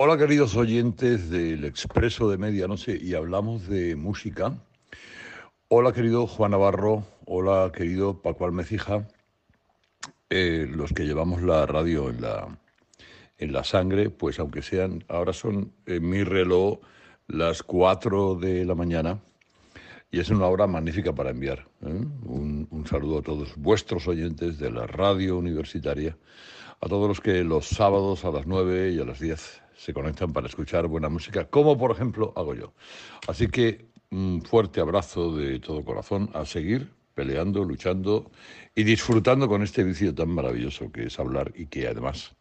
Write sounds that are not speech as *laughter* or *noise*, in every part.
Hola queridos oyentes del Expreso de Medianoche y hablamos de música. Hola querido Juan Navarro, hola querido Paco Almecija, eh, los que llevamos la radio en la, en la sangre, pues aunque sean, ahora son en mi reloj las 4 de la mañana y es una hora magnífica para enviar. ¿eh? Un, un saludo a todos vuestros oyentes de la radio universitaria, a todos los que los sábados a las 9 y a las 10 se conectan para escuchar buena música, como por ejemplo hago yo. Así que un fuerte abrazo de todo corazón a seguir peleando, luchando y disfrutando con este vicio tan maravilloso que es hablar y que además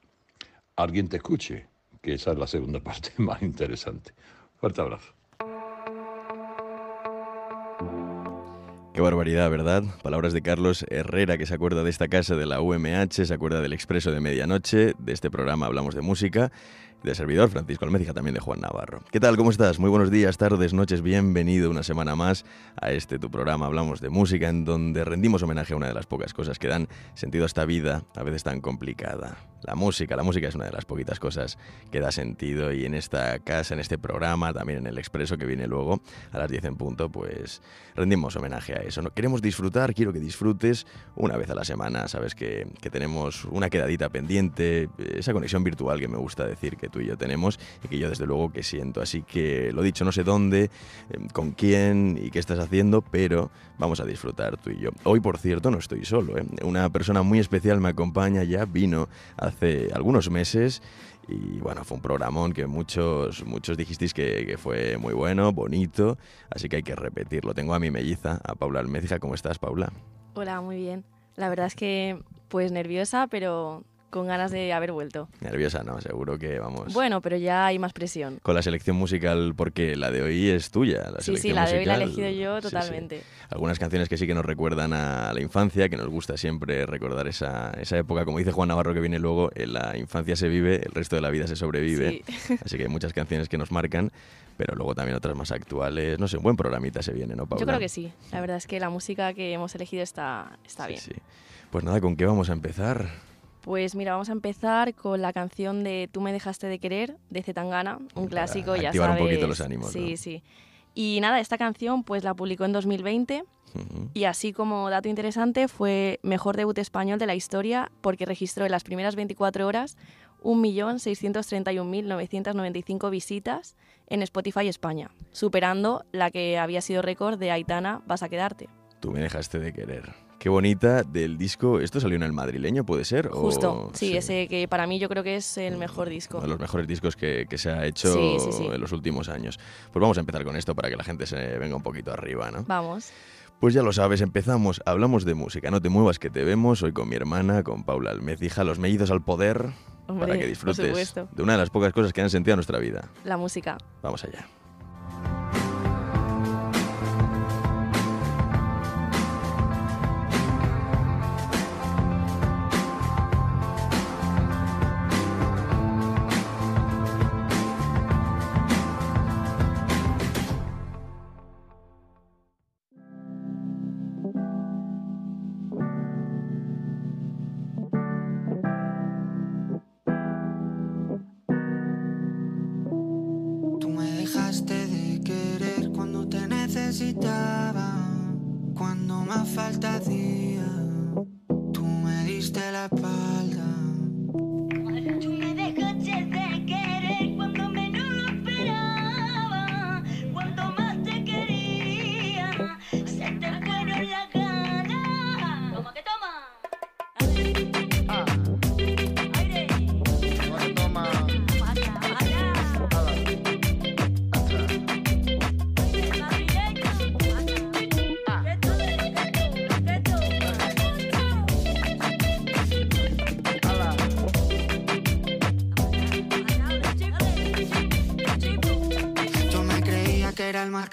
alguien te escuche, que esa es la segunda *laughs* parte más interesante. Fuerte abrazo. Qué barbaridad, ¿verdad? Palabras de Carlos Herrera, que se acuerda de esta casa de la UMH, se acuerda del Expreso de Medianoche, de este programa Hablamos de Música de servidor Francisco Almécija, también de Juan Navarro. ¿Qué tal? ¿Cómo estás? Muy buenos días, tardes, noches, bienvenido una semana más a este tu programa Hablamos de Música, en donde rendimos homenaje a una de las pocas cosas que dan sentido a esta vida, a veces tan complicada. La música, la música es una de las poquitas cosas que da sentido y en esta casa, en este programa, también en el Expreso que viene luego a las 10 en punto, pues rendimos homenaje a eso. ¿no? Queremos disfrutar, quiero que disfrutes una vez a la semana, sabes que, que tenemos una quedadita pendiente, esa conexión virtual que me gusta decir que tú y yo tenemos y que yo desde luego que siento. Así que lo dicho, no sé dónde, em, con quién y qué estás haciendo, pero vamos a disfrutar tú y yo. Hoy, por cierto, no estoy solo. ¿eh? Una persona muy especial me acompaña, ya vino hace algunos meses y bueno, fue un programón que muchos, muchos dijisteis que, que, fue muy bueno, bonito, así que hay que repetirlo. Tengo a mi melliza, a Paula Almecija. ¿Cómo estás, Paula? Hola, muy bien. La verdad es que pues nerviosa, pero con ganas de haber vuelto. Nerviosa, no, seguro que vamos. Bueno, pero ya hay más presión. Con la selección musical, porque la de hoy es tuya. La sí, sí, la de hoy la he elegido yo totalmente. Sí, sí. Algunas canciones que sí que nos recuerdan a la infancia, que nos gusta siempre recordar esa, esa época. Como dice Juan Navarro, que viene luego, en la infancia se vive, el resto de la vida se sobrevive. *laughs* Así que hay muchas canciones que nos marcan pero luego también otras más actuales. No sé, un buen programita se viene, ¿no, Paula? Yo creo que sí. La verdad es que la música que hemos elegido está, está sí, bien. Sí. Pues nada, ¿con qué vamos a empezar? Pues mira, vamos a empezar con la canción de Tú me dejaste de querer, de Zetangana, un Para clásico, ya activar sabes. un poquito los ánimos, Sí, ¿no? sí. Y nada, esta canción pues la publicó en 2020 Ujú. y así como dato interesante fue mejor debut español de la historia porque registró en las primeras 24 horas 1.631.995 visitas en Spotify España, superando la que había sido récord de Aitana Vas a quedarte. Tú me dejaste de querer. Qué bonita del disco. ¿Esto salió en el madrileño, puede ser? ¿O- Justo, sí, ese que para mí yo creo que es el mejor disco. Uno de los mejores discos que, que se ha hecho Sí, sí, sí. en los últimos años. Pues vamos a empezar con esto para que la gente se venga un poquito arriba, ¿no? Vamos. Pues ya lo sabes, empezamos, hablamos de música, no te muevas que te vemos, hoy con mi hermana, con Paula Almecija, los mellizos al poder, Hombre, para que disfrutes de una de las pocas cosas que han sentido en nuestra vida. La música. Vamos allá. De querer cuando te necesitaba, cuando más falta hacía. Tú me diste la espalda.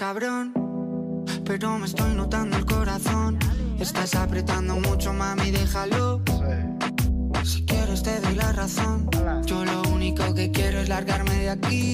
Cabrón, pero me estoy notando el corazón. Estás apretando mucho, mami, déjalo. Si quieres te doy la razón. Yo lo único que quiero es largarme de aquí.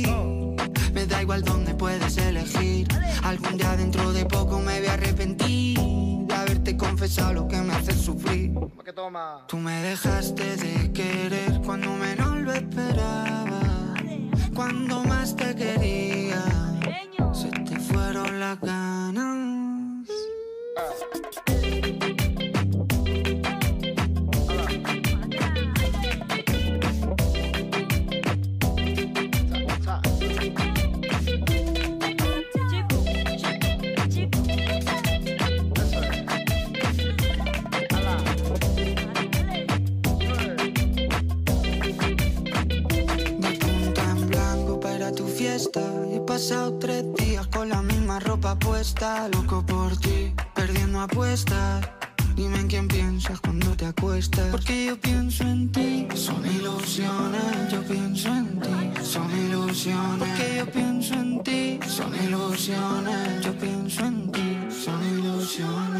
Cuando te acuestas. Porque yo pienso en ti. Son ilusiones, yo pienso en ti. Son ilusiones. Porque yo pienso en ti. Son ilusiones, yo pienso en ti. Son ilusiones.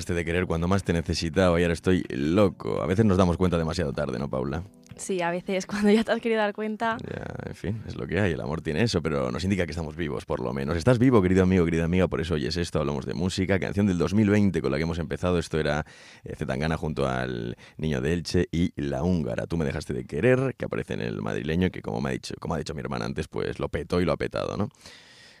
Dejaste de querer cuando más te necesitaba y ahora estoy loco. A veces nos damos cuenta demasiado tarde, ¿no, Paula? Sí, a veces *laughs* cuando ya te has querido dar cuenta, Ya, en fin, es lo que hay. El amor tiene eso, pero nos indica que estamos vivos, por lo menos. Estás vivo, querido amigo, querida amiga, por eso oyes esto. Hablamos de música, canción del 2020 con la que hemos empezado. Esto era eh, Zetangana junto al Niño de Elche y La Húngara. Tú me dejaste de querer, que aparece en el madrileño, que como, me ha dicho, como ha dicho mi hermana antes, pues lo petó y lo ha petado, ¿no?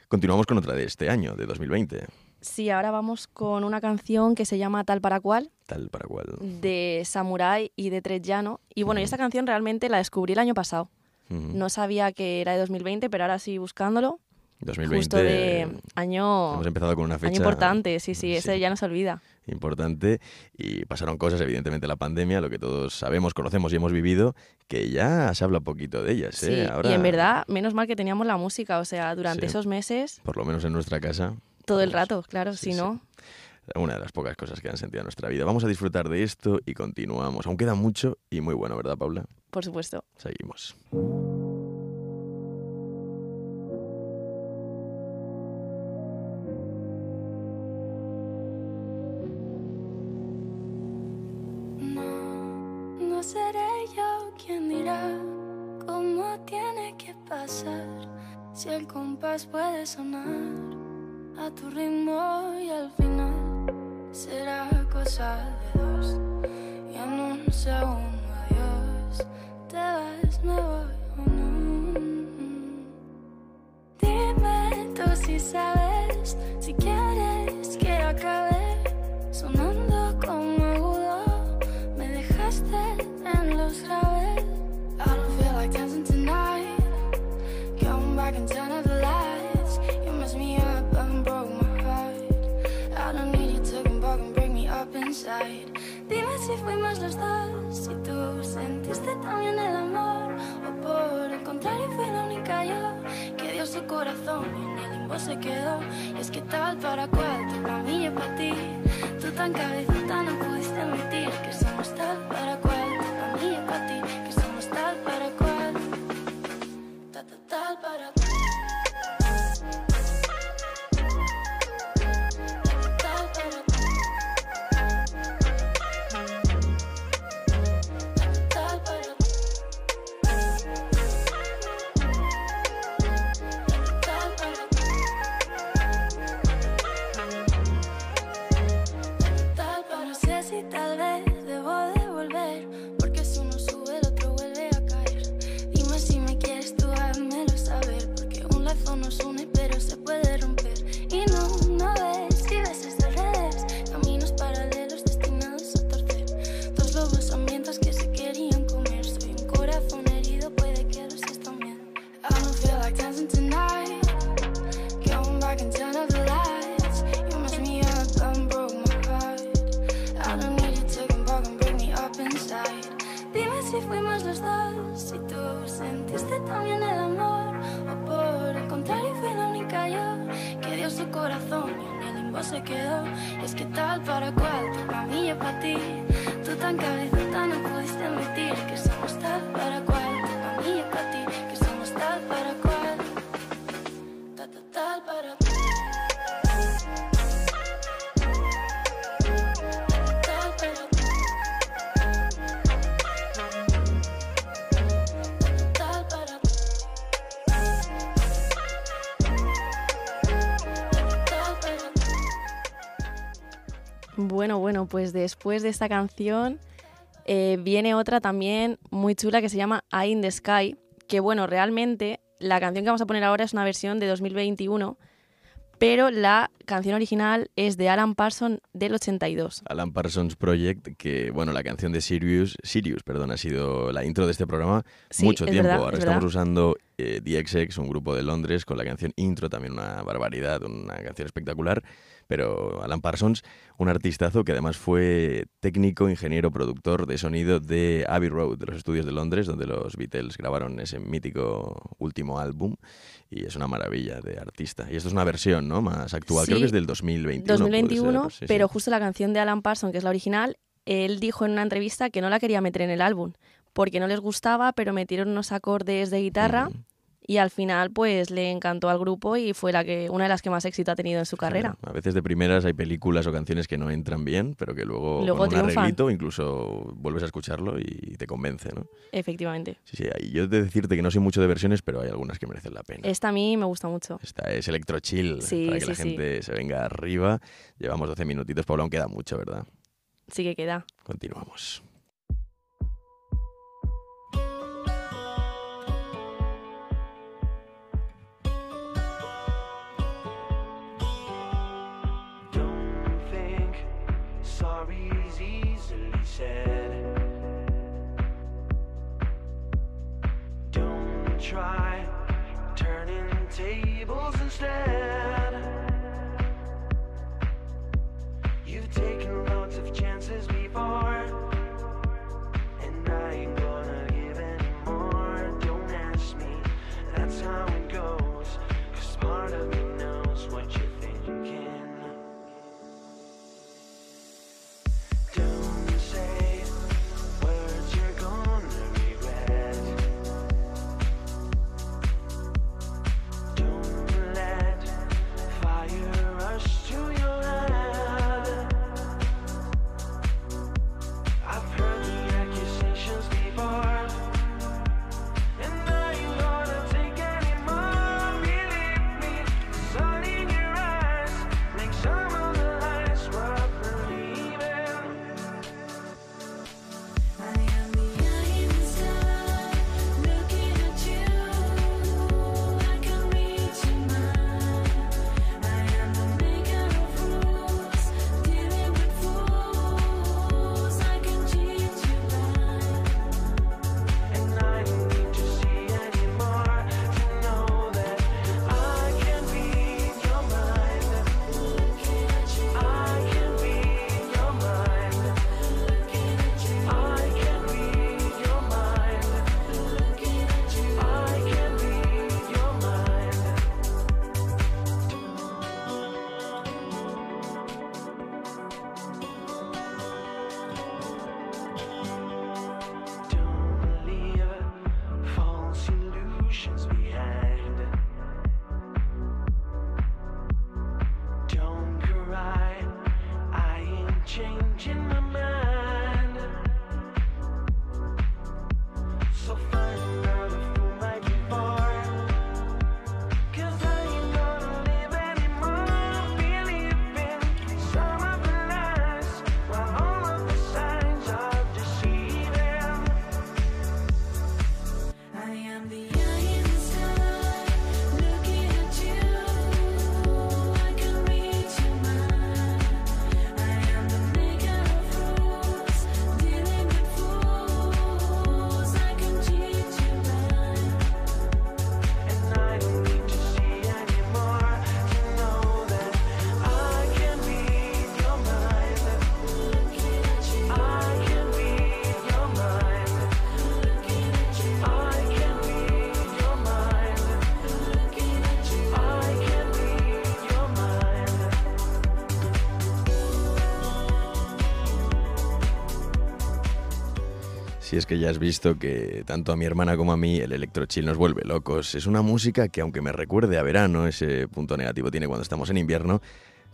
Continuamos con otra de este año, de 2020. Sí, ahora vamos con una canción que se llama Tal para cual, Tal para cual. de Samurai y de Trellano. Y bueno, y esta canción realmente la descubrí el año pasado. Ujú. No sabía que era de 2020, pero ahora sí buscándolo. 2020. Justo de año, Hemos empezado con una fecha año importante, sí, sí, ese ya no se olvida. importante y pasaron cosas, evidentemente la pandemia, lo que todos sabemos, conocemos y hemos vivido, que ya se habla poquito de ellas. Sí, ¿eh? Ahora, y en verdad, menos mal que teníamos la música, o sea, durante Sí. esos meses, por lo menos en nuestra casa, todo el rato, claro, sí, si sí. no, una de las pocas cosas que han sentido en nuestra vida. Vamos a disfrutar de esto y continuamos. Aún queda mucho y muy bueno, ¿verdad, Paula? por supuesto. Seguimos. No, no sabes, si quieres que acabe sonando como agudo. Me dejaste en los graves. I don't feel like dancing tonight. Come back and turn out the lights. You messed me up and broke my heart. I don't need you to come back and break me up inside. Dime si fuimos los dos, si tú sentiste también el amor. O por el contrario fui la única yo que dio su corazón en el se quedó. Y es que tal para cual, para mí y para ti. Tú tan cabezota pues después de esta canción eh, viene otra también muy chula que se llama Eye in the Sky, que bueno, realmente la canción que vamos a poner ahora es una versión de 2021, pero la canción original es de Alan Parsons del 82. Alan Parsons Project, que bueno, la canción de Sirius, Sirius, perdón, ha sido la intro de este programa Sí, mucho es tiempo. verdad, Ahora es estamos verdad. usando eh, The XX, un grupo de Londres, con la canción intro, también una barbaridad, una canción espectacular. Pero Alan Parsons, un artistazo que además fue técnico, ingeniero, productor de sonido de Abbey Road, de los estudios de Londres, donde los Beatles grabaron ese mítico último álbum. Y es una maravilla de artista. Y esto es una versión, ¿no? Más actual. Creo que es del 2021. puede 2021, ser, sí, sí. pero justo la canción de Alan Parsons, que es la original, él dijo en una entrevista que no la quería meter en el álbum, porque no les gustaba, pero metieron unos acordes de guitarra Ujú. Y al final pues le encantó al grupo y fue la que una de las que más éxito ha tenido en su carrera. Claro, A veces de primeras hay películas o canciones que no entran bien, pero que luego, Luego con un arreglito incluso vuelves a escucharlo y te convence, ¿no? Efectivamente. Sí, sí, y yo he de decirte que no soy mucho de versiones, pero hay algunas que merecen la pena. Esta a mí me gusta mucho. Esta es Electro Chill, Sí, para que sí, la sí. gente se venga arriba. Llevamos 12 minutitos, Pablo, aún queda mucho, ¿verdad? Sí que queda. Continuamos. Said. Don't try turning tables instead. Si es que ya has visto que tanto a mi hermana como a mí el electrochill nos vuelve locos. Es una música que aunque me recuerde a verano, ese punto negativo tiene cuando estamos en invierno,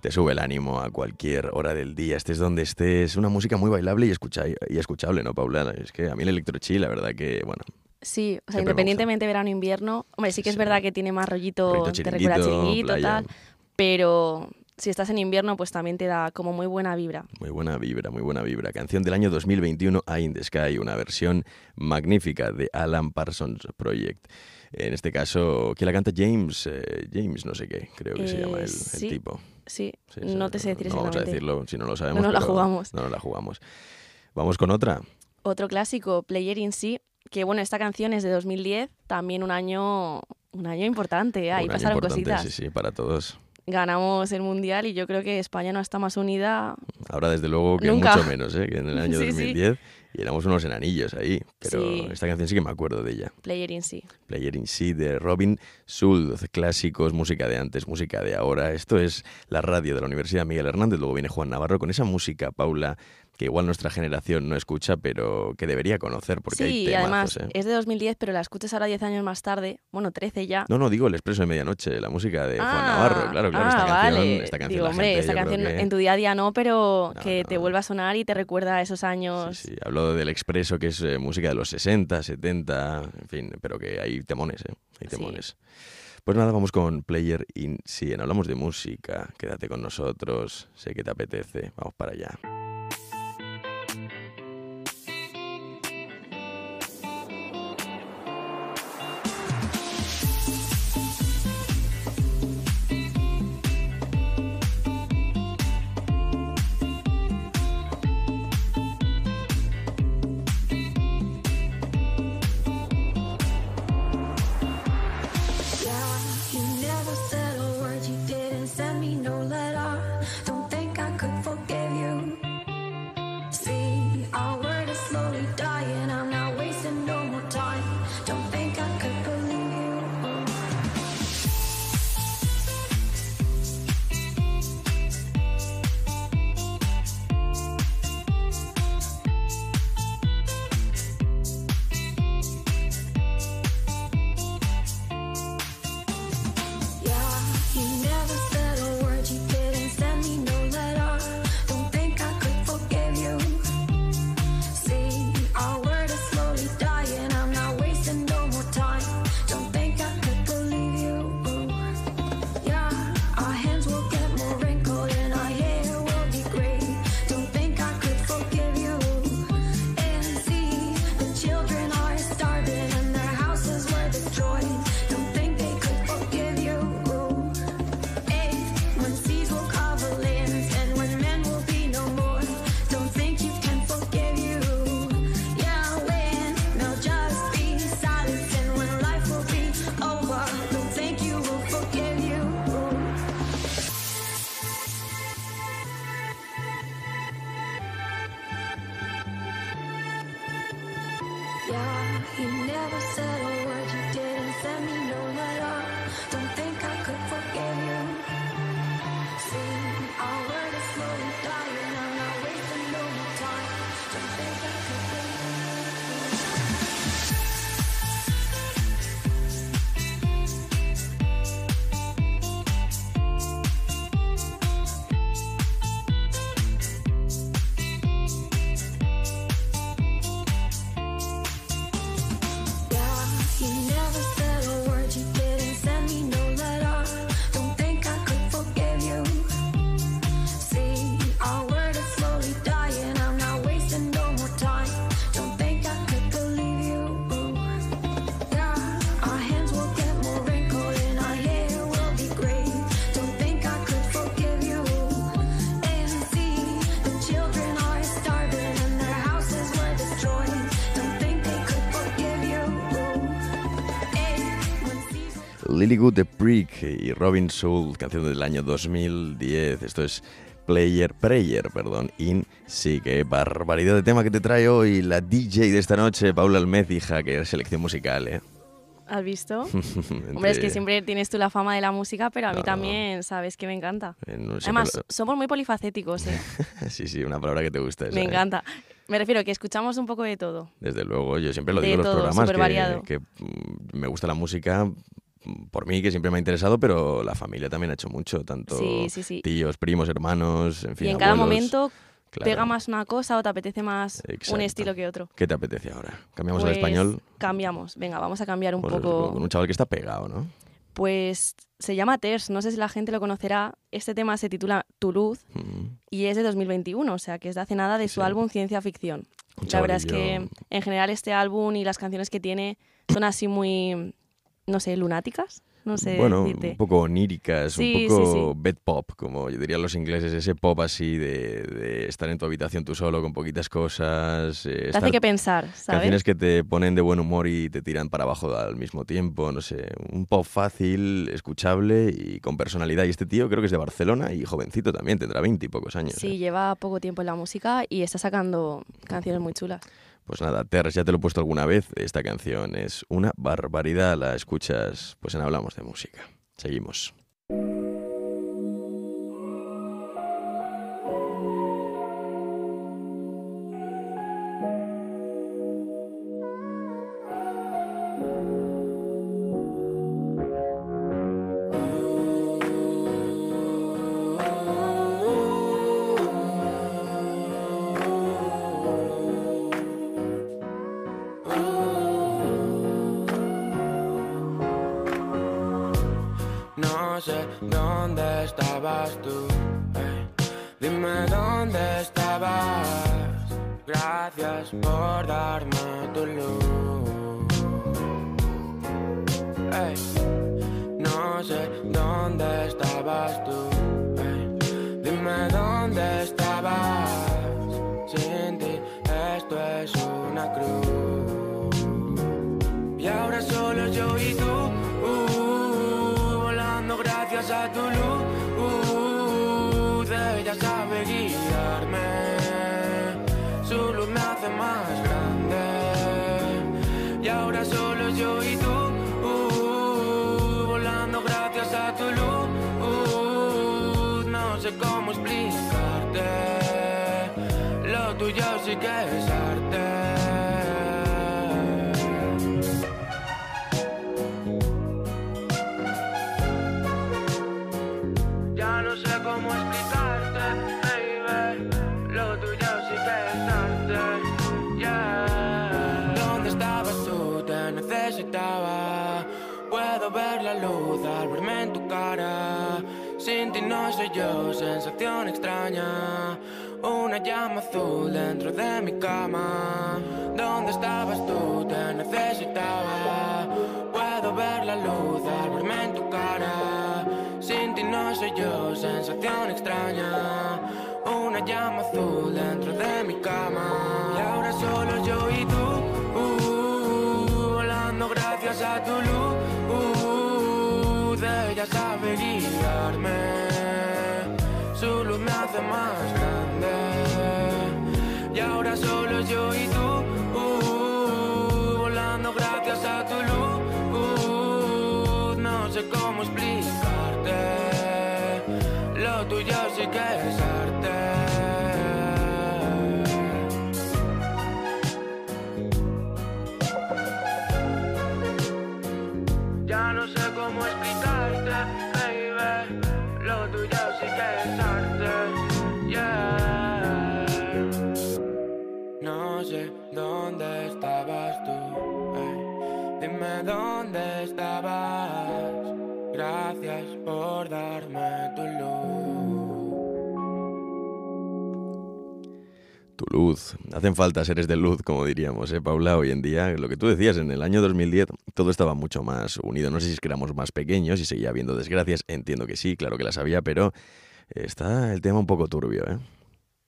te sube el ánimo a cualquier hora del día, estés donde estés. Es una música muy bailable y, escucha y escuchable, ¿no, Paula? Es que a mí el electrochill, la verdad que, bueno, Sí, o sea, Siempre independientemente verano invierno, hombre, sí que es Sí. verdad que tiene más rollito, Rollito a chiringuito, chiringuito, playa. tal, pero si estás en invierno, pues también te da como muy buena vibra. Muy buena vibra, muy buena vibra. Canción del año 2021, Eye in the Sky, una versión magnífica de Alan Parsons Project. En este caso, ¿quién la canta? James, eh, James no sé qué, creo que se Eh, llama el, el sí. tipo. Sí, Sí, no te sé decir No vamos a decirlo si no lo sabemos. nos la jugamos. No nos la jugamos. Vamos con otra. Otro clásico, Player in Sí, que bueno, esta canción es de 2010, también un año un año importante, ahí Un año pasaron importante, cositas. Sí, sí, para todos. Ganamos el Mundial y yo creo que España no está más unida. Ahora, desde luego, que Nunca. mucho menos, ¿eh? que en el año *laughs* Sí, sí. 2010. Y éramos unos enanillos ahí. Pero Sí. esta canción sí que me acuerdo de ella. Player in Sí. Player in Sí de Robin Schulz, clásicos, música de antes, música de ahora. Esto es la radio de la Universidad Miguel Hernández. Luego viene Juan Navarro con esa música, Paula, que igual nuestra generación no escucha, pero que debería conocer porque hay sí, y temazos, además ¿eh? es de 2010, pero la escuchas ahora 10 años más tarde, bueno, 13 ya. No, no, digo el expreso de medianoche, la música de Juan Ah, Navarro. Claro, claro, ah, esta canción, vale. esta canción Digo, la hombre, gente, esta canción que- en tu día a día no, pero No, que te vuelva a sonar y te recuerda a esos años. Sí, sí, hablo del expreso, que es eh, música de los 60, 70, en fin, pero que hay temones, ¿eh? Hay Sí. temones. Pues nada, vamos con Player in Cien. Hablamos de música. Quédate con nosotros. Sé que te apetece. Vamos para allá. Seas Lilywood the Prick y Robin Soul, canción del año 2010. Esto es Player, Prayer, perdón, in sí, qué barbaridad de tema que te trae hoy la DJ de esta noche, Paula Almez, hija, que es selección musical, ¿eh? ¿Has visto? *laughs* Hombre, es que siempre tienes tú la fama de la música, pero a mí Claro. también sabes que me encanta. eh, no Además, somos muy polifacéticos, ¿eh? *laughs* sí, sí, una palabra que te gusta. esa, me ¿eh? encanta. Me refiero que escuchamos un poco de todo. Desde luego, yo siempre lo De digo en los programas que, que, mm, me gusta la música por mí, que siempre me ha interesado, pero la familia también ha hecho mucho, tanto Sí, sí, sí. tíos, primos, hermanos, en fin. y en cada momento Claro. pega más una cosa o te apetece más Exacto. un estilo que otro. ¿Qué te apetece ahora? ¿Cambiamos Pues, al español? Cambiamos. Venga, vamos a cambiar un Pues, poco. Con un chaval que está pegado, ¿no? Pues se llama Ters, no sé si la gente lo conocerá. Este tema se titula Tu luz Mm. y es de 2021, o sea que es de hace nada de su álbum Ciencia Ficción. Un La verdad es que en general este álbum y las canciones que tiene son así muy, no sé, lunáticas, no sé bueno, decirte. un poco oníricas, Sí, un poco sí, sí. bed pop, como yo dirían los ingleses, ese pop así de, de estar en tu habitación tú solo con poquitas cosas. eh, Te hace que pensar, ¿sabes? Canciones que te ponen de buen humor y te tiran para abajo al mismo tiempo, no sé, un pop fácil, escuchable y con personalidad. Y este tío creo que es de Barcelona y jovencito también, tendrá veinte y pocos años. Sí, ¿eh? lleva poco tiempo en la música y está sacando canciones muy chulas. Pues nada, Terres, ya te lo he puesto alguna vez, esta canción es una barbaridad, la escuchas pues en Hablamos de Música. Seguimos. Sé cómo explicarte, lo tuyo sí que es arte. Soy yo, sensación extraña. Una llama azul dentro de mi cama. ¿Dónde estabas tú? Te necesitaba. Puedo ver la luz al verme en tu cara. Sin ti no soy yo, sensación extraña. Una llama azul dentro de mi cama. Y ahora solo yo y tú, uh, volando gracias a tu luz. ella sabe guiarme, su luz dónde estabas. Gracias por darme tu luz. Tu luz. Hacen falta seres de luz, como diríamos, ¿eh, Paula? Hoy en día, lo que tú decías, en el año 2010 todo estaba mucho más unido. No sé si es que éramos más pequeños y seguía habiendo desgracias. Entiendo que sí, claro que las había, pero está el tema un poco turbio, ¿eh?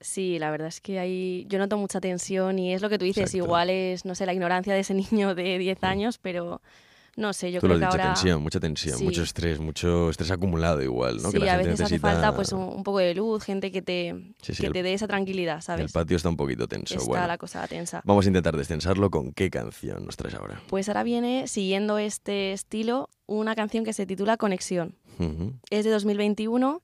Sí, la verdad es que hay, yo noto mucha tensión y es lo que tú dices, Exacto. igual es, no sé, la ignorancia de ese *laughs* niño de 10 años, pero no sé, yo Tú lo creo has que dicho, ahora... tensión, mucha tensión, Sí. mucho estrés, mucho estrés acumulado igual, ¿no? Sí, que la a gente veces hace necesita... falta pues un, un poco de luz, gente que te, Sí, sí, que el- te dé esa tranquilidad, El ¿sabes? patio está un poquito tenso. Está bueno, la cosa tensa. vamos a intentar descensarlo con qué canción nos traes ahora. Pues ahora viene, siguiendo este estilo, una canción que se titula Conexión. Ujú. Es de 2021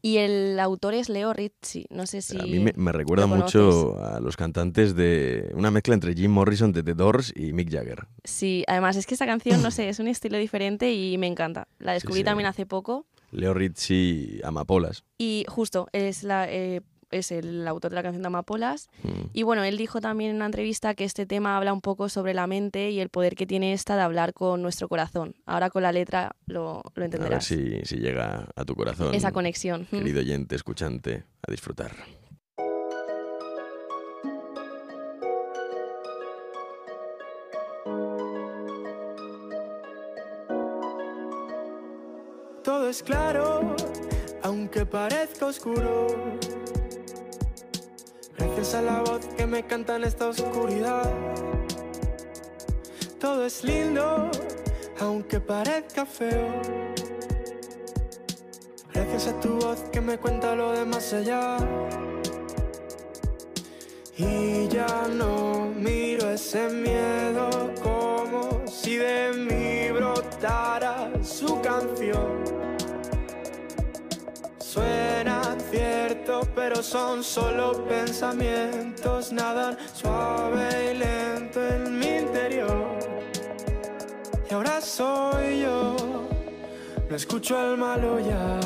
Y el autor es Leo Rizzi. No sé si. A mí me, me recuerda mucho a los cantantes de una mezcla entre Jim Morrison de The Doors y Mick Jagger. Sí, además es que esta canción, no sé, es un estilo diferente y me encanta. La descubrí sí. también hace poco. Leo Rizzi, Amapolas. Y justo, es, la, eh, es el autor de la canción de Amapolas. Mm. Y bueno, él dijo también en una entrevista que este tema habla un poco sobre la mente y el poder que tiene esta de hablar con nuestro corazón. Ahora con la letra lo, lo A ver entenderás. si, si llega a tu corazón. Esa conexión. Mm. Querido oyente, escuchante, a disfrutar. Todo es claro, aunque parezca oscuro. Gracias a la voz que me canta en esta oscuridad. Todo es lindo, aunque parezca feo. Gracias a tu voz que me cuenta lo de más allá. Y ya no miro ese miedo como si de mí brotara su canción. Pero son solo pensamientos, nadan suave y lento en mi interior. Y ahora soy yo, no escucho al malo ya.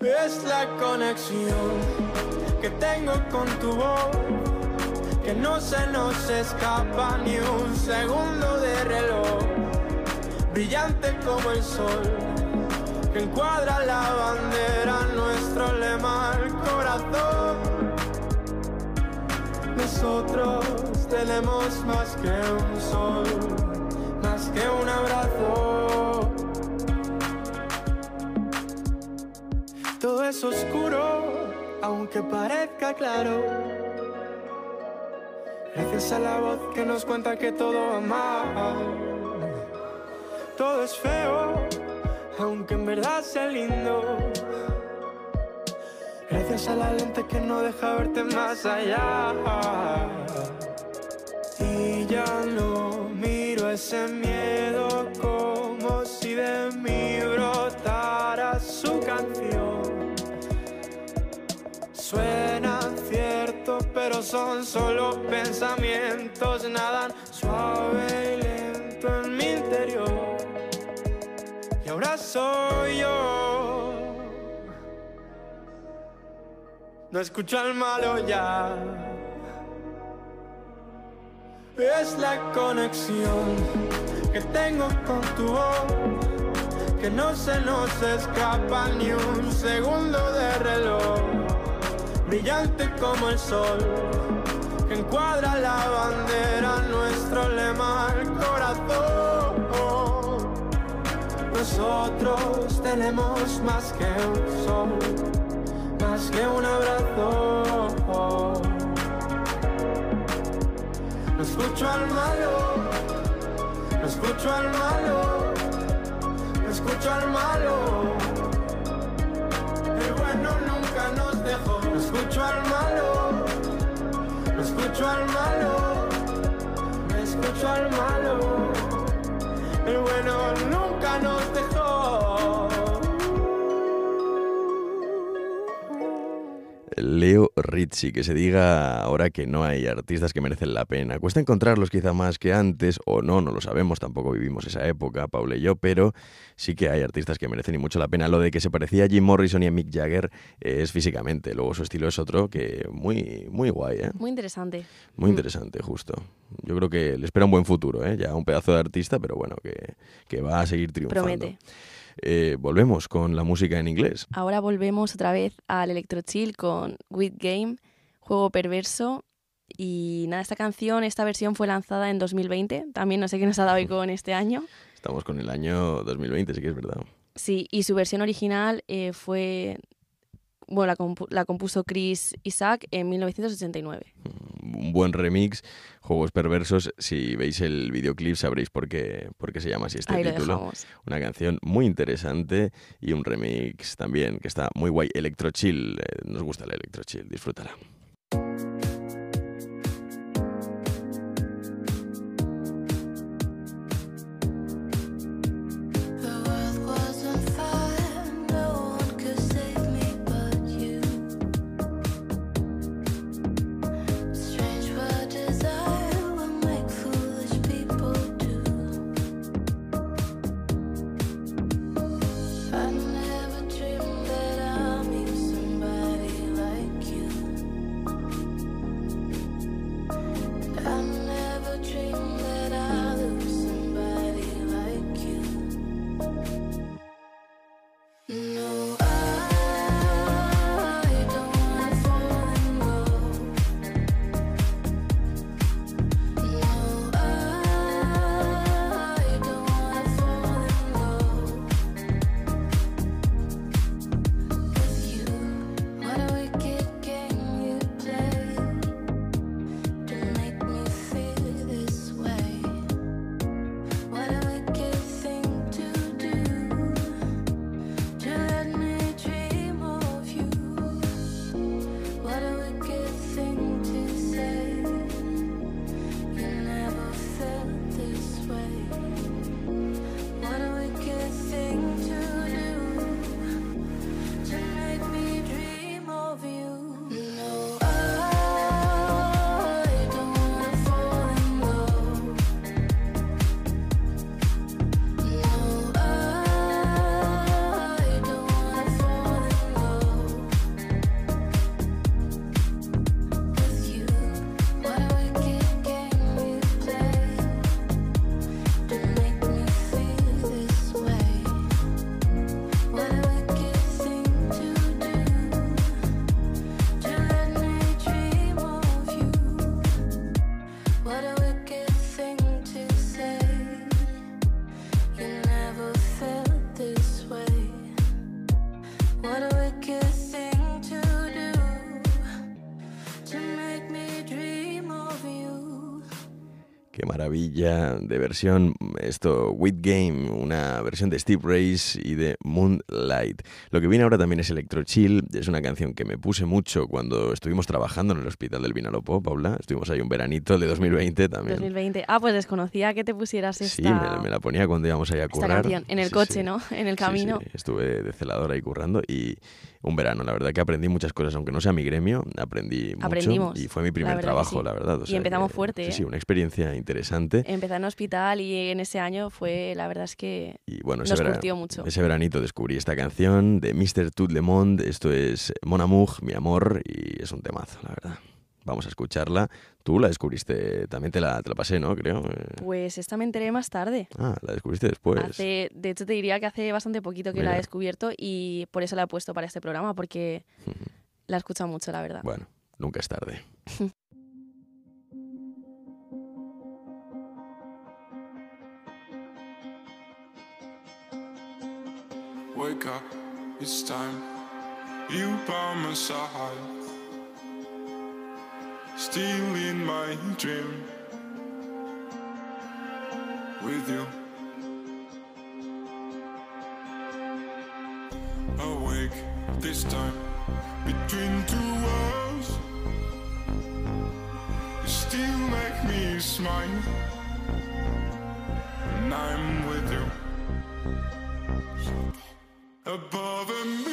Es la conexión que tengo con tu voz, que no se nos escapa ni un segundo de reloj, brillante como el sol, que encuadra la bandera, nuestro lema al corazón. Nosotros tenemos más que un sol, más que un abrazo. Todo es oscuro, aunque parezca claro. Gracias a la voz que nos cuenta que todo va mal. Todo es feo, aunque en verdad sea lindo. Gracias a la lente que no deja verte más allá. Y ya no miro ese miedo como si de mí brotara su canción. Suenan ciertos, pero son solo pensamientos, nadan suave y lento en mi interior. Ahora soy yo. No escucho al malo ya. Es la conexión que tengo con tu voz, que no se nos escapa ni un segundo de reloj, brillante como el sol, que encuadra Nosotros tenemos más que un sol, más que un abrazo. No escucho al malo, no escucho al malo, no escucho al malo. El bueno nunca nos dejó. No escucho al malo, no escucho al malo, no escucho al malo. El bueno nunca nos dejó. Leo Rizzi, que se diga ahora que no hay artistas que merecen la pena. Cuesta encontrarlos quizá más que antes, o no, no lo sabemos, tampoco vivimos esa época, Paula y yo, pero sí que hay artistas que merecen y mucho la pena. Lo de que se parecía a Jim Morrison y a Mick Jagger es físicamente, luego su estilo es otro que muy, muy guay, ¿eh? Muy interesante. Muy interesante, justo. Yo creo que le espera un buen futuro, ¿eh? Ya un pedazo de artista, pero bueno, que, que va a seguir triunfando. Promete. Eh, volvemos con la música en inglés. Ahora volvemos otra vez al Electro Chill con With Game, Juego Perverso. Y nada, esta canción, esta versión fue lanzada en 2020. También no sé qué nos ha dado hoy con este año. Estamos con el año 2020, sí que es verdad. Sí, y su versión original eh, fue. Bueno, la, compu- la compuso Chris Isaac en 1989. un buen remix, juegos perversos. Si veis el videoclip sabréis por qué, por qué se llama así este Ahí lo título. Una canción muy interesante y un remix también que está muy guay. Electro chill, eh, nos gusta el electro chill, disfrútala. Maravilla de versión. Esto, With Game, una versión de Steve Race y de Moonlight. Lo que viene ahora también es Electro Chill. Es una canción que me puse mucho cuando estuvimos trabajando en el hospital del Vinalopó, Paula. Estuvimos ahí un veranito de 2020 también. 2020. Ah, pues desconocía que te pusieras esta, Sí, me, me la ponía cuando íbamos ahí a esta currar. canción. En el Sí, coche, sí. ¿no? En el camino. sí, Estuve de celador ahí currando y un verano. La verdad que aprendí muchas cosas, aunque no sea mi gremio, aprendí mucho. Aprendimos, Y fue mi primer trabajo, sí. la verdad. o Y empezamos que- fuerte, Sí, ¿eh? sí, una experiencia interesante. Empecé en hospital y en ese año fue, la verdad es que Y bueno, ese, nos curtió mucho. ese veranito descubrí esta canción de Mr. Tout Le Monde. Esto es Mon Amour, mi amor, y es un temazo, la verdad. Vamos a escucharla. Tú la descubriste, también te la, te la pasé, ¿no? Creo. Eh, Pues esta me enteré más tarde. Ah, la descubriste después. Hace, de hecho, te diría que hace bastante poquito que la he descubierto y por eso la he puesto para este programa, porque la he escuchado mucho, la verdad. Bueno, nunca es tarde. *laughs* Wake up, it's time. You by my side. Still in my dream. With you. Awake this time. Between two worlds. You still make me smile. And I'm with you. Above and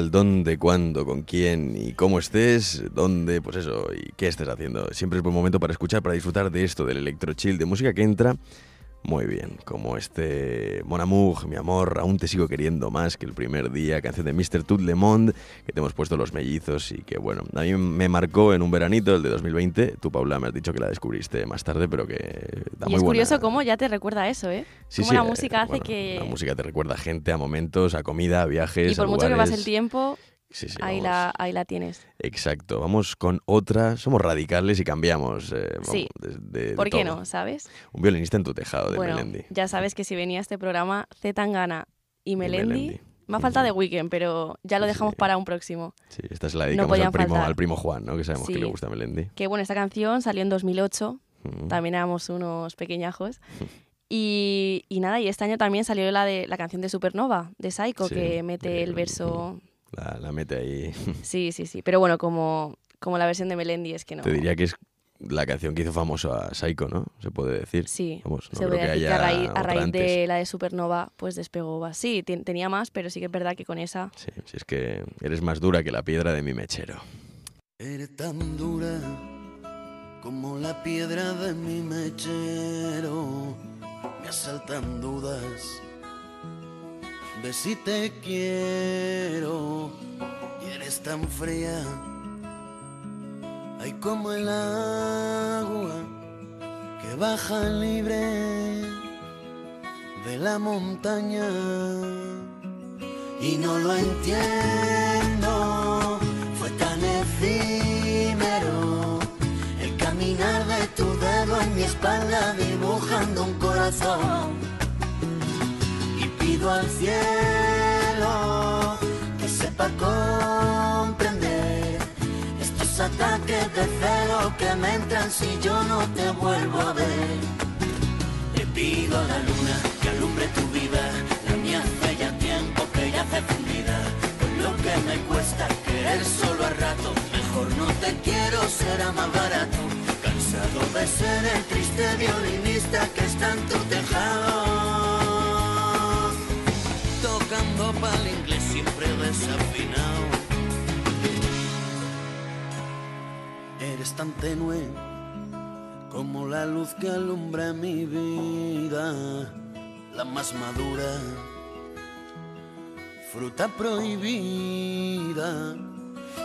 dónde, cuándo, con quién y cómo estés, dónde, pues eso, y qué estés haciendo. Siempre es buen momento para escuchar, para disfrutar de esto, del electro chill, de música que entra muy bien. Como este Mon Amour, mi amor, aún te sigo queriendo más que el primer día, canción de Mr. Tout Le Monde, que te hemos puesto los mellizos y que, bueno, a mí me marcó en un veranito, el de 2020. Tú, Paula, me has dicho que la descubriste más tarde, pero que da Y muy es buena- curioso cómo ya te recuerda eso, ¿eh? Sí, cómo sí, la eh, música hace bueno, que... La música te recuerda a gente, a momentos, a comida, a viajes, Y por a mucho que pase el tiempo, Sí, sí, ahí, la, ahí la tienes. Exacto. Vamos con otra. Somos radicales y cambiamos. eh, vamos, Sí. de- de- de ¿Por qué todo. no? ¿Sabes? Un violinista en tu tejado de bueno, Melendi. ya sabes que si venía a este programa Z Tangana y Melendi, Melendi. me ha falta de Weekend, pero ya lo dejamos para un próximo. Sí, esta se la No dedicamos podían al, primo, al primo Juan, ¿no? Que sabemos que le gusta Melendi. Que bueno, esta canción salió en 2008, Mm. también éramos unos pequeñajos. Y, y nada, y este año también salió la de la canción de Supernova, de Psycho, Sí, que mete el verso. La, la mete ahí. *laughs* Sí, sí, sí. Pero bueno, como, como la versión de Melendi es que no. Te diría que es la canción que hizo famoso a Psycho, ¿no? Se puede decir. Sí, Vamos, no se creo podría que decir haya que a raíz, a raíz de la de Supernova, pues despegó. va. Sí, ten- tenía más, pero sí que es verdad que con esa. Sí, si es que eres más dura que la piedra de mi mechero. Eres tan dura como la piedra de mi mechero. Me asaltan dudas de si te quiero. Y eres tan fría, ay como el agua que baja libre de la montaña. Y no lo entiendo, fue tan efímero el caminar de tu dedo en mi espalda dibujando un corazón. Al cielo que sepa comprender estos ataques de celo que me entran si yo no te vuelvo a ver. Le pido a la luna que alumbre tu vida, la mía hace ya tiempo que ya hace fundida. Con lo que me cuesta querer solo a rato, mejor no te quiero, será más barato. Cansado de ser el triste violinista que está en tu tejado. Eres tan tenue como la luz que alumbra mi vida, la más madura, fruta prohibida,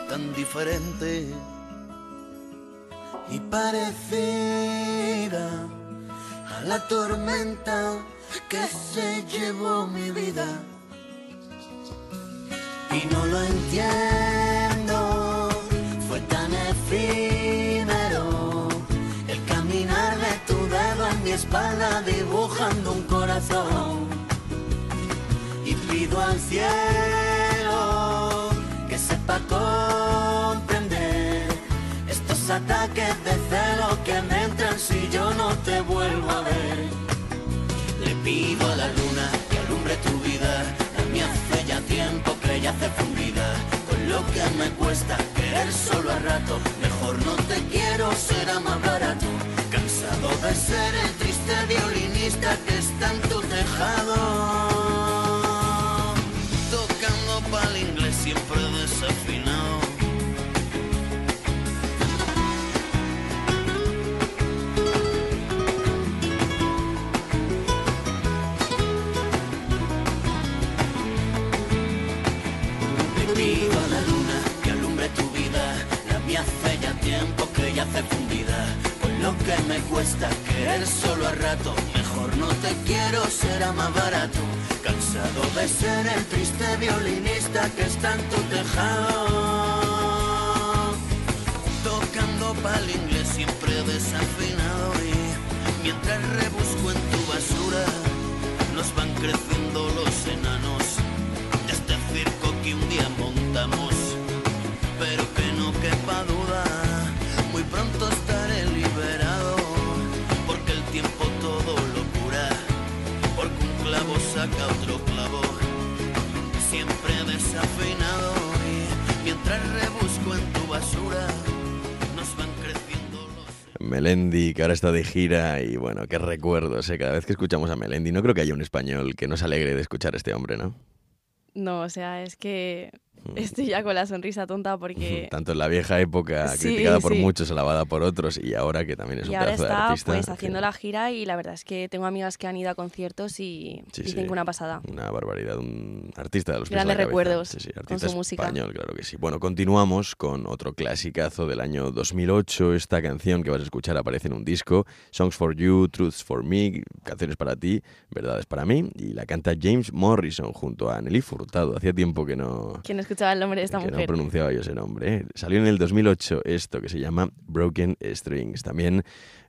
tan diferente y parecida a la tormenta que se llevó mi vida. Y no lo entiendo, espalda dibujando un corazón. Y pido al cielo que sepa comprender estos ataques de celo que me entran si yo no te vuelvo a ver. Le pido a la luna que alumbre tu vida, la mía hace ya tiempo que ya hace fundida. Con lo que me cuesta querer solo a rato, mejor no te quiero, será más barato. Violinista que está en tu tejado. Tocando pa'l inglés siempre desafinado. Le pido a la luna que alumbre tu vida, la mía hace ya tiempo que ya hace fundida. Con lo que me cuesta querer solo a rato, no te quiero, será más barato. Cansado de ser el triste violinista que está en tu tejado. Tocando pa'l inglés siempre desafinado y mientras rebusco en tu basura, nos van creciendo los enanos de este circo que un día montamos. Pero que no quepa duda, muy pronto estaré saca otro clavo, siempre desafinado y mientras rebusco en tu basura, nos van creciendo los... Melendi, que ahora está de gira y bueno, qué recuerdos, ¿eh? Cada vez que escuchamos a Melendi, no creo que haya un español que no se alegre de escuchar a este hombre, ¿no? No, o sea, es que estoy ya con la sonrisa tonta porque... *laughs* Tanto en la vieja época, Sí, criticada por sí. muchos, alabada por otros, y ahora que también es Y un pedazo de está artista. pues haciendo la gira y la verdad es que tengo amigas que han ido a conciertos y Sí, dicen que una pasada. Una barbaridad, un artista de los pies a la Grandes recuerdos sí, con artista su música. español, claro que sí. Bueno, continuamos con otro clasicazo del año 2008. Esta canción que vas a escuchar aparece en un disco, Songs for You, Truths for Me, canciones para ti, verdades para mí, y la canta James Morrison junto a Nelly Furtado. Hacía tiempo que no, ¿Quién escuchaba el nombre de esta que no mujer? pronunciaba yo ese nombre. ¿eh? Salió en el 2008 esto que se llama Broken Strings. También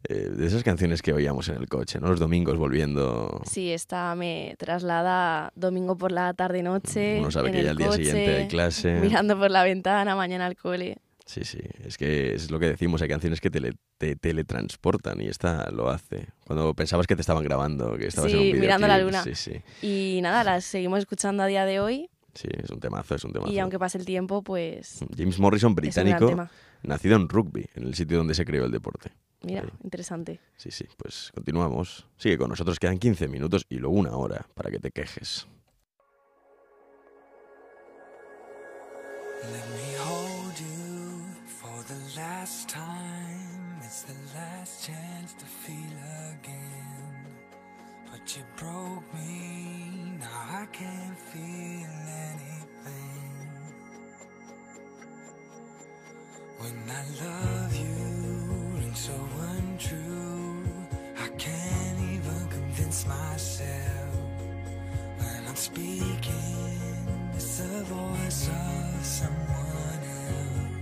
eh, de esas canciones que oíamos en el coche, ¿no? Los domingos volviendo. Sí, esta me traslada domingo por la tarde-noche. Uno sabe en que el ya al día coche, siguiente hay clase. Mirando por la ventana, mañana al cole. Sí, sí, es que es lo que decimos, hay canciones que tele- te teletransportan y esta lo hace. Cuando pensabas que te estaban grabando, que estabas Sí, en un mirando la luna. Sí, sí, Y nada, las seguimos escuchando a día de hoy. Sí, es un temazo, es un temazo. Y aunque pase el tiempo, pues James Morrison, es un gran británico, tema. nacido en Rugby, en el sitio donde se creó el deporte. Mira, Ahí. interesante. Sí, sí, pues continuamos. Sigue con nosotros, quedan 15 minutos y luego una hora para que te quejes. Let me hold you for the last time. It's the last chance to feel again. But you broke me, now I can't feel anything. When I love you and so untrue, I can't even convince myself. When I'm speaking, it's the voice of someone else.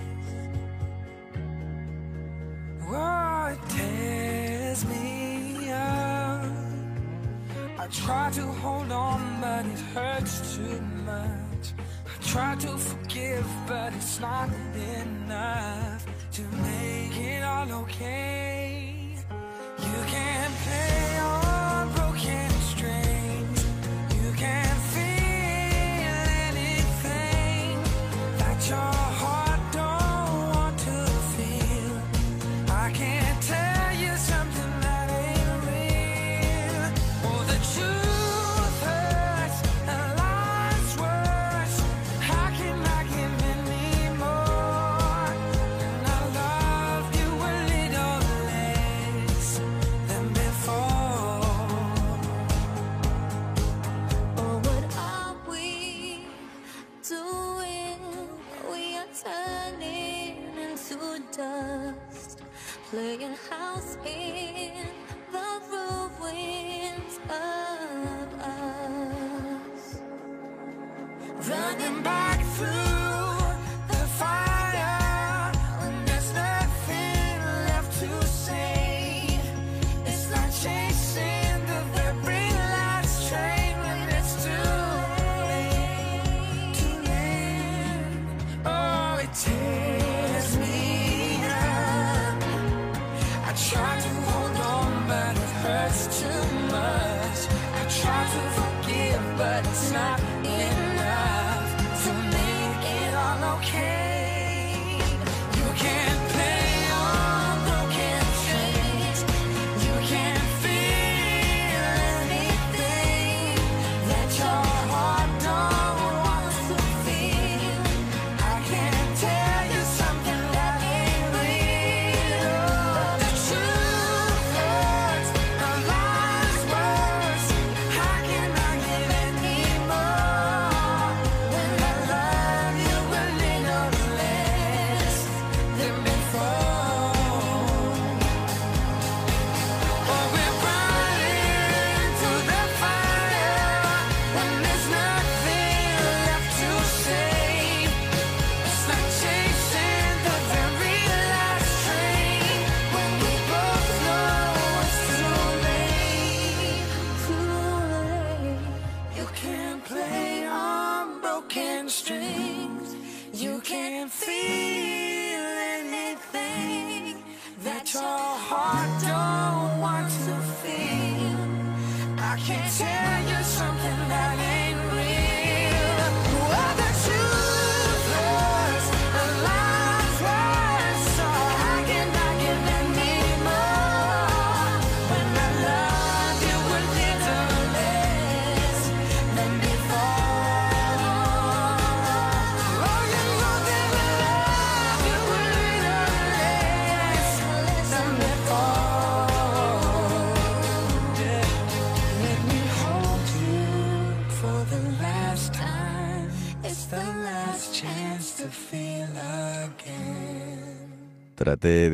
Oh, it tears me. I try to hold on, but it hurts too much. I try to forgive, but it's not enough to make it all okay. You can't play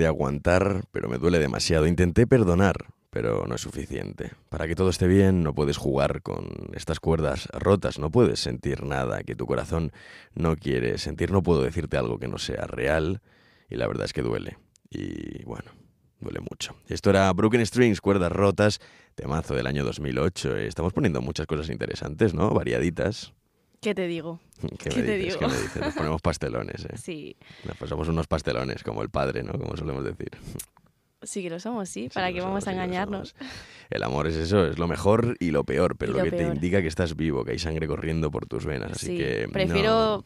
aguantar, pero me duele demasiado. Intenté perdonar, pero no es suficiente. Para que todo esté bien, no puedes jugar con estas cuerdas rotas, no puedes sentir nada que tu corazón no quiere sentir. No puedo decirte algo que no sea real, y la verdad es que duele. Y bueno, duele mucho. Esto era Broken Strings, cuerdas rotas, temazo del año 2008. Estamos poniendo muchas cosas interesantes, ¿no? Variaditas. ¿Qué te digo? *laughs* ¿Qué, ¿Qué me te dices? digo? ¿Qué me dices? Nos ponemos pastelones, ¿eh? Sí, Nos pasamos unos pastelones, como el padre, ¿no? Como solemos decir. sí que lo somos, sí. Sí ¿Para que qué vamos somos, a sí engañarnos? El amor es eso, es lo mejor y lo peor, pero lo, lo que te indica que estás vivo, que hay sangre corriendo por tus venas. Así Sí, que. prefiero no-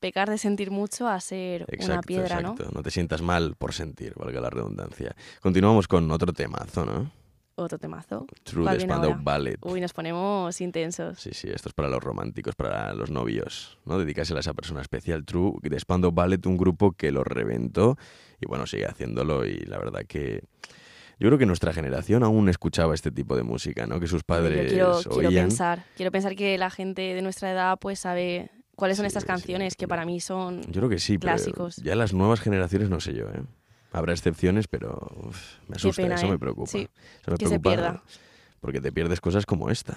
pecar de sentir mucho a ser una Exacto, piedra, ¿no? No te sientas mal por sentir, valga la redundancia. Continuamos con otro temazo, ¿no? Otro temazo. True ¿Cuál de Spandau? Ballet. Uy, nos ponemos intensos. Sí, sí, esto es para los románticos, para los novios, ¿no? Dedicársela a esa persona especial. True de Spandau Ballet, un grupo que lo reventó y bueno, sigue haciéndolo y la verdad que yo creo que nuestra generación aún escuchaba este tipo de música, ¿no? Que sus Yo padres quiero, quiero oían. pensar, quiero pensar que la gente de nuestra edad pues sabe cuáles son Sí, estas sí, canciones que para mí son Yo creo que sí, pero clásicos. ya las nuevas generaciones no sé yo, ¿eh? Habrá excepciones, pero uf, me asusta, pena, eso ¿eh? me preocupa. Sí, Eso me que se pierda. Porque te pierdes cosas como esta.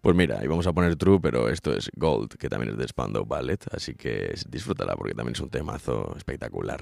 Pues mira, ahí vamos a poner True, pero esto es Gold, que también es de Spandau Ballet, así que disfrútala porque también es un temazo espectacular.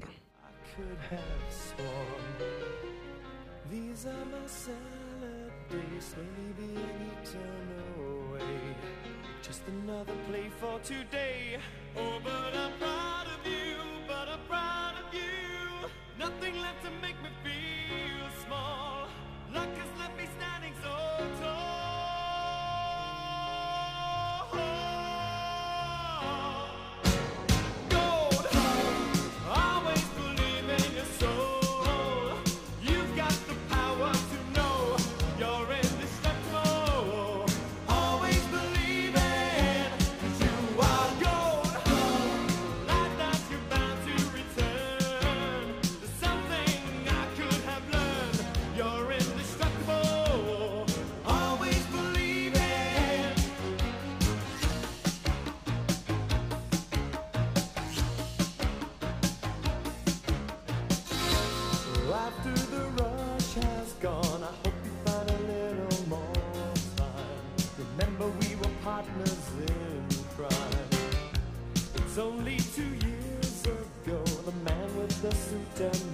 The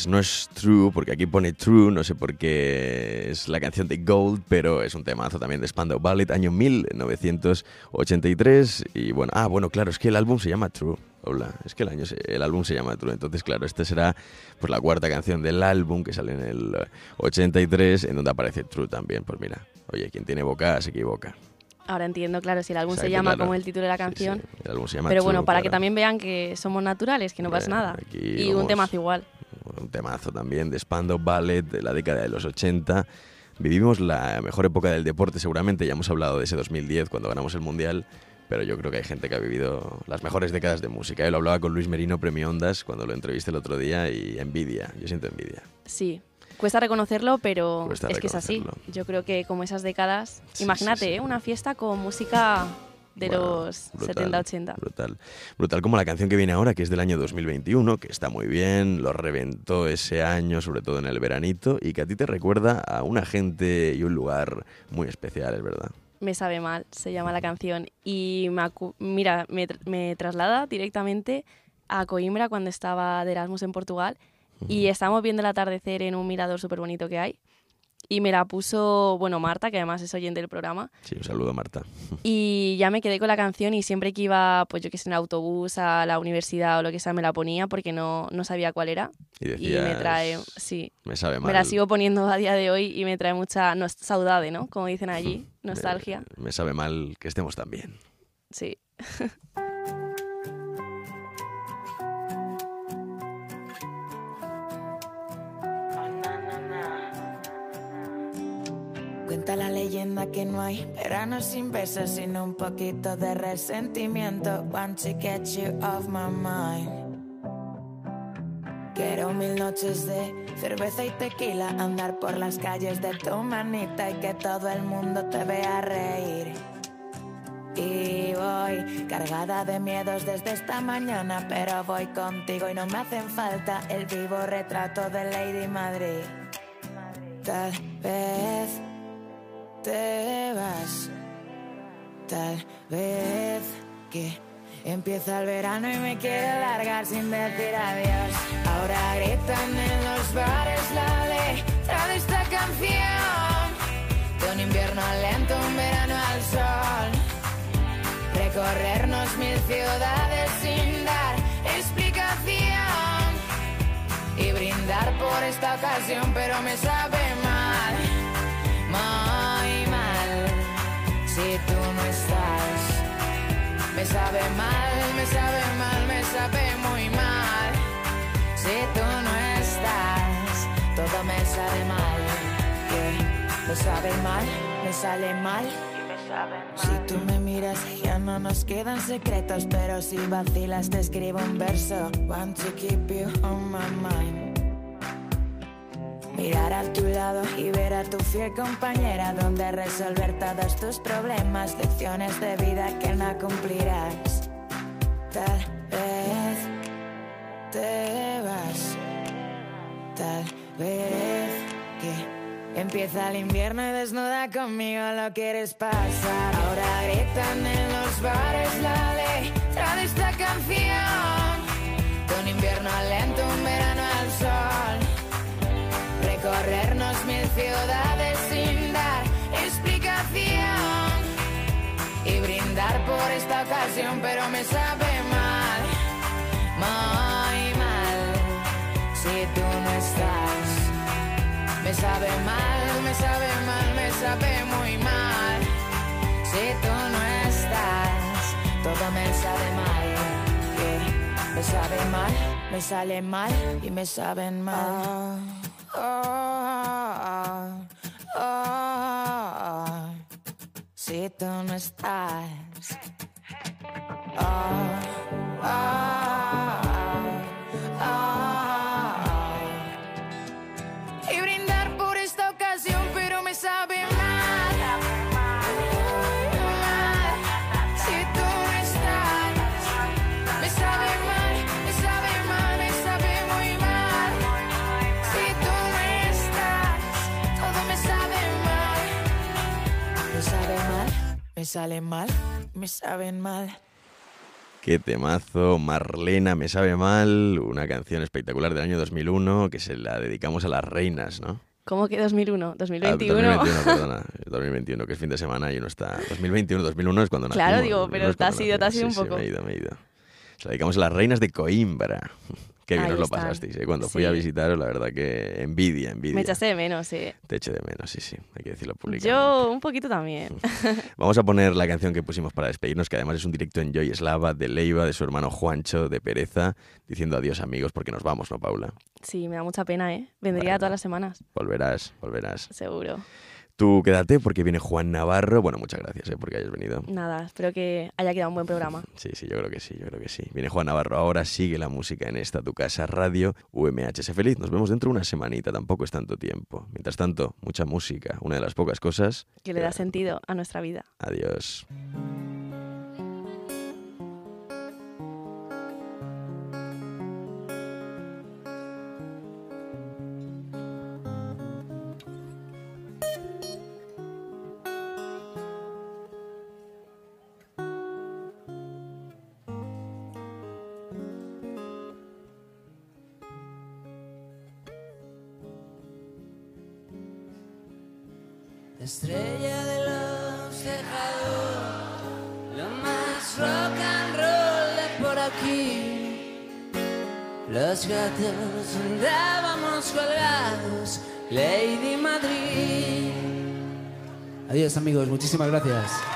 Pues no es True, porque aquí pone True, no sé por qué es la canción de Gold, pero es un temazo también de Spandau Ballet, año 1983. Y bueno, ah, bueno, claro, es que el álbum se llama True. Hola, es que el, año el álbum se llama True, entonces claro, esta será pues la cuarta canción del álbum que sale en el eh, 83, en donde aparece True también. Pues mira, oye, quien tiene boca se equivoca. Ahora entiendo, claro, si el álbum se llama claro. como el título de la canción. sí, el álbum se llama Pero True, bueno, para que también vean que somos naturales, que no pasa nada. Y un temazo igual. un temazo también de Spandau Ballet de la década de los 80. Vivimos la mejor época del deporte, seguramente. Ya hemos hablado de ese 2010 cuando ganamos el Mundial, pero yo creo que hay gente que ha vivido las mejores décadas de música. Yo lo hablaba con Luis Merino, Premio Ondas, cuando lo entrevisté el otro día y envidia. Yo siento envidia. Sí. Cuesta reconocerlo, pero Cuesta es que es así. reconocerlo. Yo creo que como esas décadas, Sí, imagínate, sí, sí. ¿eh? una fiesta con música de Bueno, los brutal, 70-80. Brutal. Brutal como la canción que viene ahora, que es del año 2021, que está muy bien, lo reventó ese año, sobre todo en el veranito, y que a ti te recuerda a una gente y un lugar muy especial, es verdad. Me sabe mal, se llama la canción. Y me mira, me, me traslada directamente a Coimbra cuando estaba de Erasmus en Portugal. Y estábamos viendo el atardecer en un mirador súper bonito que hay. Y me la puso, bueno, Marta, que además es oyente del programa. Sí, un saludo, Marta. *laughs* Y ya me quedé con la canción y siempre que iba, pues yo que sé, en autobús a la universidad o lo que sea, me la ponía porque no, no sabía cuál era. Y me decías, trae, sí, Me sabe mal. me la sigo poniendo a día de hoy y me trae mucha nos- saudade, ¿no? Como dicen allí, *laughs* nostalgia. Me, me sabe mal que estemos tan bien. Sí. *laughs* Cuenta la leyenda que no hay verano sin besos, sino un poquito de resentimiento. Want to get you off my mind. Quiero mil noches de cerveza y tequila, andar por las calles de tu manita y que todo el mundo te vea reír. Y voy cargada de miedos desde esta mañana, pero voy contigo y no me hacen falta el vivo retrato de Lady Madrid. Tal vez te vas, tal vez que empieza el verano y me quiero largar sin decir adiós. Ahora gritan en los bares la letra de esta canción, de un invierno lento, un verano al sol. Recorrernos mil ciudades sin dar explicación y brindar por esta ocasión, pero me sabe mal, si tú no estás. Me sabe mal, me sabe mal, me sabe muy mal, si tú no estás. Todo me sabe mal, me sabe mal, me sale mal. Si tú me miras ya no nos quedan secretos Pero si vacilas te escribo un verso Want to keep you on my mind Mirar a tu lado y ver a tu fiel compañera Donde resolver todos tus problemas Lecciones de vida que no cumplirás Tal vez te vas Tal vez que Empieza el invierno y desnuda conmigo lo quieres pasar. Ahora gritan en los bares la letra de esta canción. De un invierno lento, un. Recorrernos mil ciudades sin dar explicación. Y brindar por esta ocasión, pero me sabe mal, muy mal. Si tú no estás. Me sabe mal, me sabe mal, me sabe muy mal. Si tú no estás, todo me sabe mal. yeah. Me sabe mal, me sale mal y me saben mal. Oh, oh. Si tú no estás. Y brindar por esta ocasión, pero me sabe. Mal. Me sabe mal, me saben mal. Qué temazo, Marlena, me sabe mal, una canción espectacular del año 2001 que se la dedicamos a las reinas, ¿no? ¿Cómo que 2001? Ah, 2021. 2021, *laughs* perdona, 2021, que es fin de semana y uno está... 2021, 2001 es cuando nacimos. Claro, digo, 2001 pero te has ido, te has ido un poco. Sí, me he ido, me he ido. Se la dedicamos a las reinas de Coimbra. Qué bien Ahí os lo están. pasasteis, ¿eh? Cuando fui Sí. a visitaros, la verdad que envidia, envidia. Me echaste de menos, sí. Te eché de menos, sí, sí, hay que decirlo públicamente. Yo un poquito también. *laughs* Vamos a poner la canción que pusimos para despedirnos, que además es un directo en Joy Slava, de Leiva, de su hermano Juancho, de Pereza, diciendo adiós amigos, porque nos vamos, ¿no, Paula? Sí, me da mucha pena, ¿eh? Vendría todas las semanas, Volverás, volverás. seguro. Tú quédate porque viene Juan Navarro. Bueno, muchas gracias ¿eh? porque hayas venido. Nada, espero que haya quedado un buen programa. Sí, sí, yo creo que sí, yo creo que sí. Viene Juan Navarro ahora, sigue la música en esta tu casa radio UMH. Sé feliz, nos vemos dentro de una semanita, tampoco es tanto tiempo. Mientras tanto, mucha música, una de las pocas cosas. Que le da sentido a nuestra vida. Adiós. Muchísimas gracias.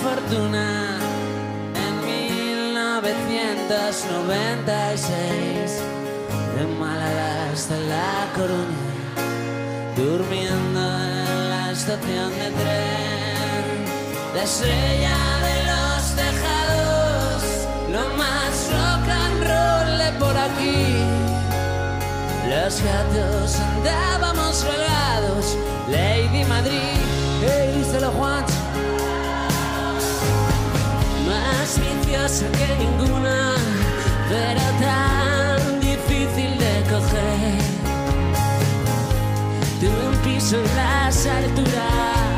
Fortuna en 1996, de Málaga hasta La Coruña durmiendo en la estación de tren, la estrella de los tejados, lo más rock and roll por aquí. Los gatos andábamos colgados, Lady Madrid, hey, Juan. Más viciosa que ninguna, pero tan difícil de coger de un piso en las alturas.